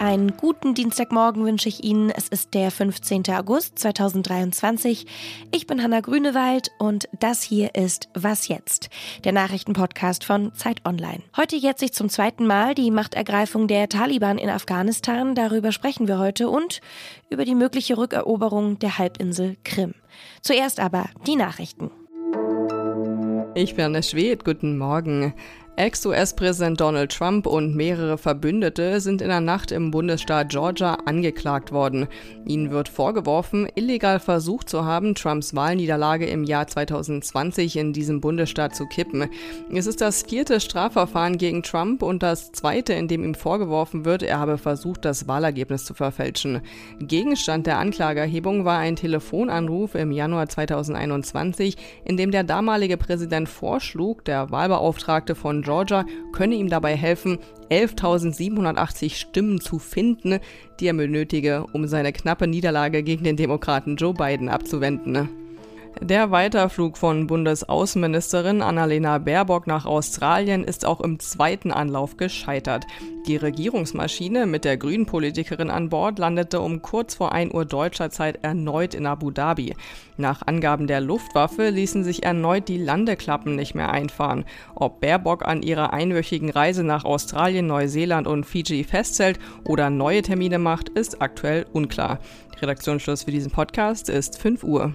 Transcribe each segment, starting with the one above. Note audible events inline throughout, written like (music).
Einen guten Dienstagmorgen wünsche ich Ihnen. Es ist der 15. August 2023. Ich bin Hanna Grünewald und das hier ist Was jetzt? Der Nachrichtenpodcast von Zeit Online. Heute jetzt sich zum zweiten Mal die Machtergreifung der Taliban in Afghanistan. Darüber sprechen wir heute und über die mögliche Rückeroberung der Halbinsel Krim. Zuerst aber die Nachrichten. Ich bin Anne Schwed, guten Morgen. Ex-US-Präsident Donald Trump und mehrere Verbündete sind in der Nacht im Bundesstaat Georgia angeklagt worden. Ihnen wird vorgeworfen, illegal versucht zu haben, Trumps Wahlniederlage im Jahr 2020 in diesem Bundesstaat zu kippen. Es ist das vierte Strafverfahren gegen Trump und das zweite, in dem ihm vorgeworfen wird, er habe versucht, das Wahlergebnis zu verfälschen. Gegenstand der Anklageerhebung war ein Telefonanruf im Januar 2021, in dem der damalige Präsident vorschlug, der Wahlbeauftragte von Georgia könne ihm dabei helfen, 11.780 Stimmen zu finden, die er benötige, um seine knappe Niederlage gegen den Demokraten Joe Biden abzuwenden. Der Weiterflug von Bundesaußenministerin Annalena Baerbock nach Australien ist auch im zweiten Anlauf gescheitert. Die Regierungsmaschine mit der Grünen-Politikerin an Bord landete um kurz vor 1 Uhr deutscher Zeit erneut in Abu Dhabi. Nach Angaben der Luftwaffe ließen sich erneut die Landeklappen nicht mehr einfahren. Ob Baerbock an ihrer einwöchigen Reise nach Australien, Neuseeland und Fiji festhält oder neue Termine macht, ist aktuell unklar. Redaktionsschluss für diesen Podcast ist 5 Uhr.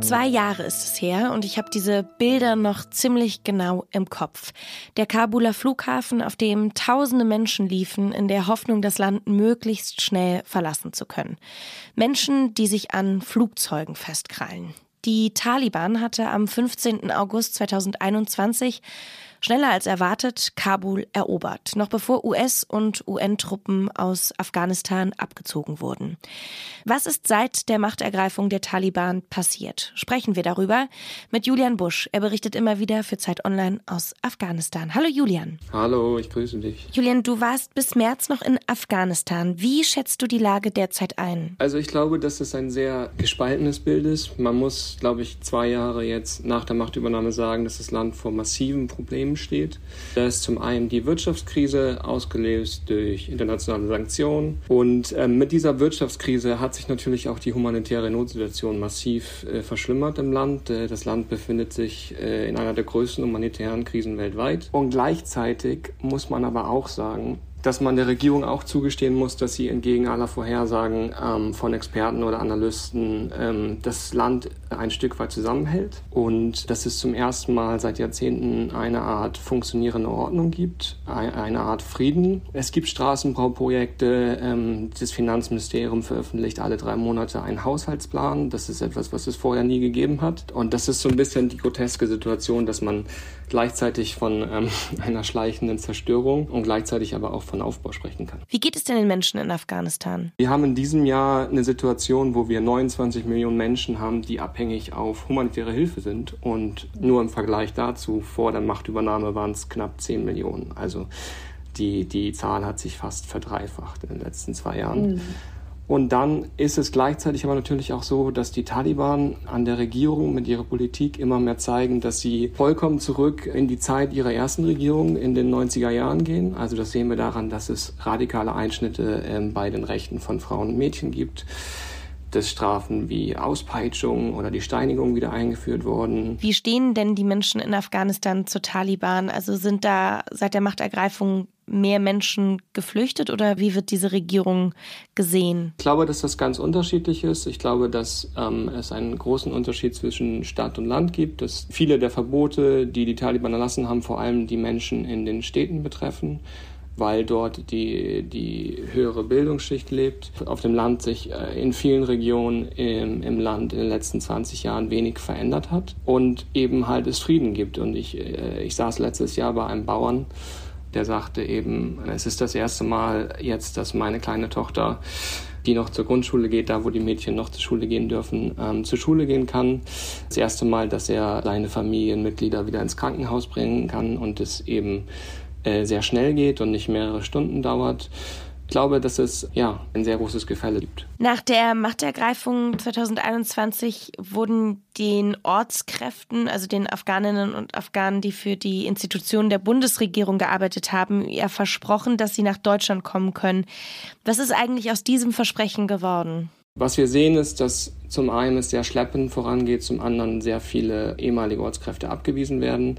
Zwei Jahre ist es her und ich habe diese Bilder noch ziemlich genau im Kopf. Der Kabuler Flughafen, auf dem tausende Menschen liefen, in der Hoffnung, das Land möglichst schnell verlassen zu können. Menschen, die sich an Flugzeugen festkrallen. Die Taliban hatte am 15. August 2021 schneller als erwartet Kabul erobert, noch bevor US- und UN-Truppen aus Afghanistan abgezogen wurden. Was ist seit der Machtergreifung der Taliban passiert? Sprechen wir darüber mit Julian Busch. Er berichtet immer wieder für Zeit Online aus Afghanistan. Hallo Julian. Hallo, ich grüße dich. Julian, du warst bis März noch in Afghanistan. Wie schätzt du die Lage derzeit ein? Also ich glaube, dass es ein sehr gespaltenes Bild ist. Man muss, glaube ich, zwei Jahre jetzt nach der Machtübernahme sagen, dass das Land vor massiven Problemen Problemen steht. Da ist zum einen die Wirtschaftskrise ausgelöst durch internationale Sanktionen und äh, mit dieser Wirtschaftskrise hat sich natürlich auch die humanitäre Notsituation massiv äh, verschlimmert im Land. Äh, das Land befindet sich äh, in einer der größten humanitären Krisen weltweit und gleichzeitig muss man aber auch sagen, dass man der Regierung auch zugestehen muss, dass sie entgegen aller Vorhersagen ähm, von Experten oder Analysten ähm, das Land ein Stück weit zusammenhält und dass es zum ersten Mal seit Jahrzehnten eine Art funktionierende Ordnung gibt, eine Art Frieden. Es gibt Straßenbauprojekte, ähm, das Finanzministerium veröffentlicht alle drei Monate einen Haushaltsplan. Das ist etwas, was es vorher nie gegeben hat. Und das ist so ein bisschen die groteske Situation, dass man gleichzeitig von ähm, (laughs) einer schleichenden Zerstörung und gleichzeitig aber auch von Aufbau sprechen kann. Wie geht es denn den Menschen in Afghanistan? Wir haben in diesem Jahr eine Situation, wo wir 29 Millionen Menschen haben, die abhängig auf humanitäre Hilfe sind. Und nur im Vergleich dazu, vor der Machtübernahme waren es knapp 10 Millionen. Also die, die Zahl hat sich fast verdreifacht in den letzten zwei Jahren. Mhm. Und dann ist es gleichzeitig aber natürlich auch so, dass die Taliban an der Regierung mit ihrer Politik immer mehr zeigen, dass sie vollkommen zurück in die Zeit ihrer ersten Regierung in den 90er Jahren gehen. Also das sehen wir daran, dass es radikale Einschnitte äh, bei den Rechten von Frauen und Mädchen gibt dass Strafen wie Auspeitschung oder die Steinigung wieder eingeführt wurden. Wie stehen denn die Menschen in Afghanistan zur Taliban? Also sind da seit der Machtergreifung mehr Menschen geflüchtet oder wie wird diese Regierung gesehen? Ich glaube, dass das ganz unterschiedlich ist. Ich glaube, dass ähm, es einen großen Unterschied zwischen Stadt und Land gibt, dass viele der Verbote, die die Taliban erlassen haben, vor allem die Menschen in den Städten betreffen weil dort die, die höhere Bildungsschicht lebt. Auf dem Land sich äh, in vielen Regionen im, im Land in den letzten 20 Jahren wenig verändert hat und eben halt es Frieden gibt. Und ich, äh, ich saß letztes Jahr bei einem Bauern, der sagte eben, es ist das erste Mal jetzt, dass meine kleine Tochter, die noch zur Grundschule geht, da wo die Mädchen noch zur Schule gehen dürfen, ähm, zur Schule gehen kann. Das erste Mal, dass er seine Familienmitglieder wieder ins Krankenhaus bringen kann und es eben äh, sehr schnell geht und nicht mehrere Stunden dauert. Ich glaube, dass es ja ein sehr großes Gefälle gibt. Nach der Machtergreifung 2021 wurden den Ortskräften, also den Afghaninnen und Afghanen, die für die Institutionen der Bundesregierung gearbeitet haben, ja versprochen, dass sie nach Deutschland kommen können. Was ist eigentlich aus diesem Versprechen geworden? Was wir sehen, ist, dass zum einen es sehr schleppend vorangeht, zum anderen sehr viele ehemalige Ortskräfte abgewiesen werden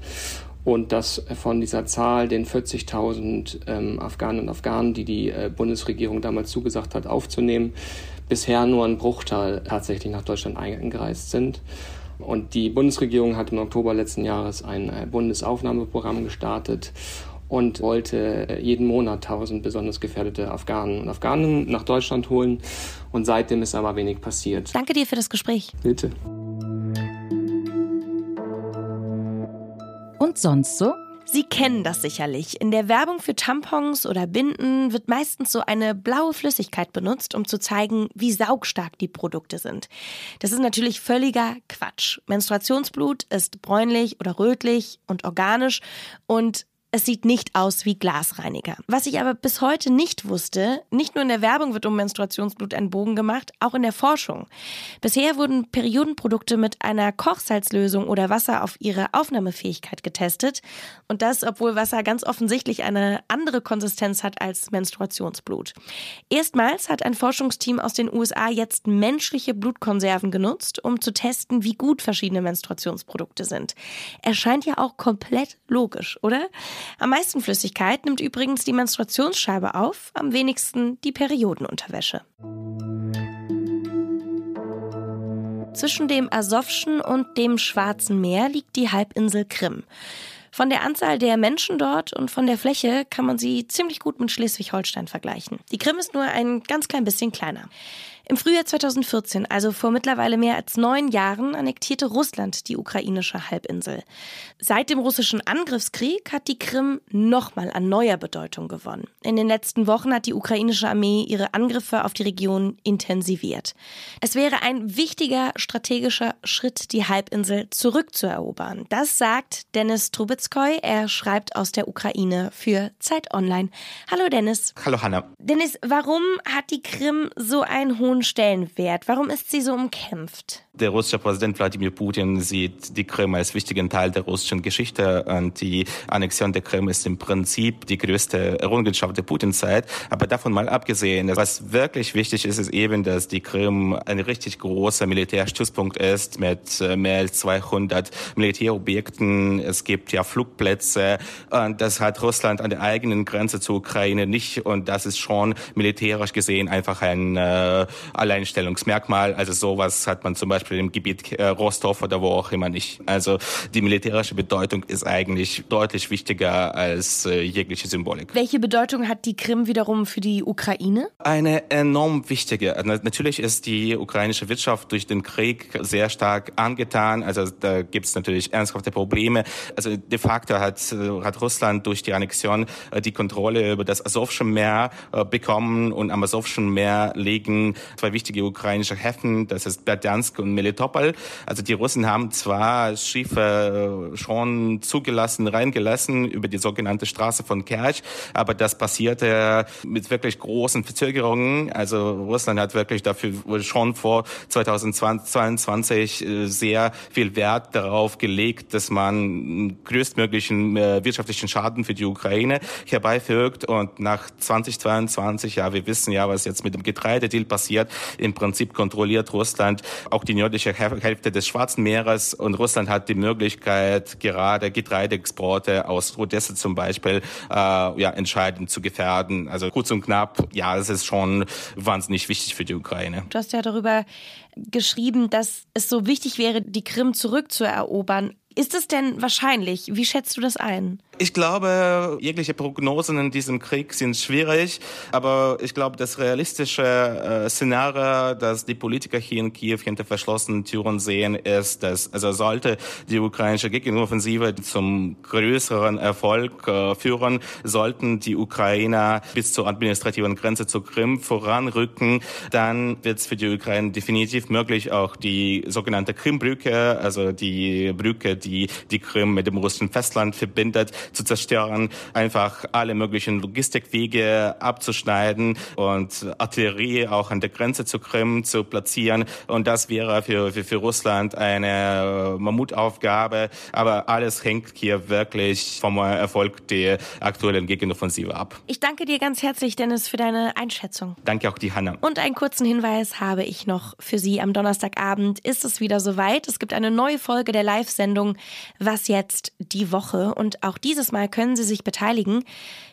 und dass von dieser Zahl, den 40.000 ähm, Afghanen und Afghanen, die die äh, Bundesregierung damals zugesagt hat, aufzunehmen, bisher nur ein Bruchteil tatsächlich nach Deutschland eingereist sind. Und die Bundesregierung hat im Oktober letzten Jahres ein äh, Bundesaufnahmeprogramm gestartet und wollte äh, jeden Monat 1000 besonders gefährdete Afghanen und Afghanen nach Deutschland holen. Und seitdem ist aber wenig passiert. Danke dir für das Gespräch. Bitte. Und sonst so? Sie kennen das sicherlich. In der Werbung für Tampons oder Binden wird meistens so eine blaue Flüssigkeit benutzt, um zu zeigen, wie saugstark die Produkte sind. Das ist natürlich völliger Quatsch. Menstruationsblut ist bräunlich oder rötlich und organisch und es sieht nicht aus wie Glasreiniger. Was ich aber bis heute nicht wusste, nicht nur in der Werbung wird um Menstruationsblut ein Bogen gemacht, auch in der Forschung. Bisher wurden Periodenprodukte mit einer Kochsalzlösung oder Wasser auf ihre Aufnahmefähigkeit getestet. Und das, obwohl Wasser ganz offensichtlich eine andere Konsistenz hat als Menstruationsblut. Erstmals hat ein Forschungsteam aus den USA jetzt menschliche Blutkonserven genutzt, um zu testen, wie gut verschiedene Menstruationsprodukte sind. Erscheint ja auch komplett logisch, oder? Am meisten Flüssigkeit nimmt übrigens die Menstruationsscheibe auf, am wenigsten die Periodenunterwäsche. Zwischen dem Asowschen und dem Schwarzen Meer liegt die Halbinsel Krim. Von der Anzahl der Menschen dort und von der Fläche kann man sie ziemlich gut mit Schleswig-Holstein vergleichen. Die Krim ist nur ein ganz klein bisschen kleiner. Im Frühjahr 2014, also vor mittlerweile mehr als neun Jahren, annektierte Russland die ukrainische Halbinsel. Seit dem russischen Angriffskrieg hat die Krim nochmal an neuer Bedeutung gewonnen. In den letzten Wochen hat die ukrainische Armee ihre Angriffe auf die Region intensiviert. Es wäre ein wichtiger strategischer Schritt, die Halbinsel zurückzuerobern. Das sagt Dennis Trubetskoy. Er schreibt aus der Ukraine für Zeit Online. Hallo Dennis. Hallo Hanna. Dennis, warum hat die Krim so einen hohen hohen Stellenwert? Warum ist sie so umkämpft? Der russische Präsident Wladimir Putin sieht die Krim als wichtigen Teil der russischen Geschichte und die Annexion der Krim ist im Prinzip die größte Errungenschaft der Putin-Zeit. Aber davon mal abgesehen, was wirklich wichtig ist, ist eben, dass die Krim ein richtig großer Militärstützpunkt ist mit äh, mehr als 200 Militärobjekten. Es gibt ja Flugplätze und das hat Russland an der eigenen Grenze zur Ukraine nicht und das ist schon militärisch gesehen einfach ein äh, Alleinstellungsmerkmal. Also sowas hat man zum Beispiel im Gebiet äh, Rostov oder wo auch immer nicht. Also die militärische Bedeutung ist eigentlich deutlich wichtiger als äh, jegliche Symbolik. Welche Bedeutung hat die Krim wiederum für die Ukraine? Eine enorm wichtige. Natürlich ist die ukrainische Wirtschaft durch den Krieg sehr stark angetan. Also da gibt es natürlich ernsthafte Probleme. Also de facto hat, äh, hat Russland durch die Annexion die Kontrolle über das Asowsche Meer bekommen und am Asowschen Meer liegen zwei wichtige ukrainische Häfen, das ist Berdjansk und Melitopol. Also die Russen haben zwar Schiffe schon zugelassen, reingelassen über die sogenannte Straße von Kerch, aber das passierte mit wirklich großen Verzögerungen. Also Russland hat wirklich dafür schon vor 2022 äh, sehr viel Wert darauf gelegt, dass man größtmöglichen äh, wirtschaftlichen Schaden für die Ukraine herbeifügt. Und nach 2022, ja, wir wissen ja, was jetzt mit dem Getreidedeal passiert, im Prinzip kontrolliert Russland auch die nördliche Hälfte des Schwarzen Meeres und Russland hat die Möglichkeit, gerade Getreideexporte aus Odessa zum Beispiel äh, ja, entscheidend zu gefährden. Also kurz und knapp, ja, es ist schon wahnsinnig wichtig für die Ukraine. Du hast ja darüber geschrieben, dass es so wichtig wäre, die Krim zurückzuerobern. Ist es denn wahrscheinlich? Wie schätzt du das ein? Ich glaube, jegliche Prognosen in diesem Krieg sind schwierig, aber ich glaube, das realistische äh, Szenario, das die Politiker hier in Kiew hinter verschlossenen Türen sehen, ist, dass also sollte die ukrainische Gegenoffensive zum größeren Erfolg äh, führen, sollten die Ukrainer bis zur administrativen Grenze zur Krim voranrücken, dann wird es für die Ukraine definitiv möglich, auch die sogenannte Krimbrücke, also die Brücke, die die Krim mit dem russischen Festland verbindet, zu zerstören, einfach alle möglichen Logistikwege abzuschneiden und Artillerie auch an der Grenze zur Krim zu platzieren. Und das wäre für, für, für Russland eine Mammutaufgabe. Aber alles hängt hier wirklich vom Erfolg der aktuellen Gegenoffensive ab. Ich danke dir ganz herzlich, Dennis, für deine Einschätzung. Danke auch die Hanna. Und einen kurzen Hinweis habe ich noch für Sie. Am Donnerstagabend ist es wieder soweit. Es gibt eine neue Folge der Live-Sendung Was jetzt die Woche. Und auch diese dieses Mal können Sie sich beteiligen.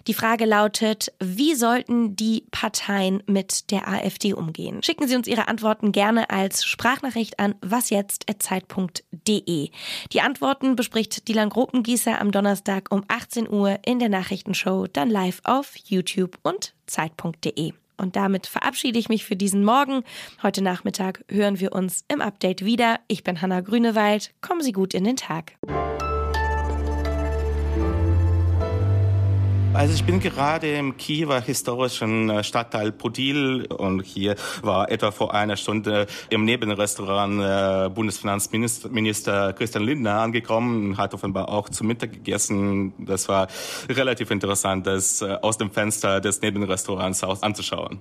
Die Frage lautet, wie sollten die Parteien mit der AfD umgehen? Schicken Sie uns Ihre Antworten gerne als Sprachnachricht an wasjetzt.zeit.de. Die Antworten bespricht Dylan Gropengießer am Donnerstag um 18 Uhr in der Nachrichtenshow, dann live auf YouTube und zeit.de. Und damit verabschiede ich mich für diesen Morgen. Heute Nachmittag hören wir uns im Update wieder. Ich bin Hanna Grünewald. Kommen Sie gut in den Tag. Also ich bin gerade im Kiewer historischen äh, Stadtteil Podil und hier war etwa vor einer Stunde im Nebenrestaurant äh, Bundesfinanzminister Christian Lindner angekommen, hat offenbar auch zu Mittag gegessen. Das war relativ interessant, das äh, aus dem Fenster des Nebenrestaurants aus anzuschauen.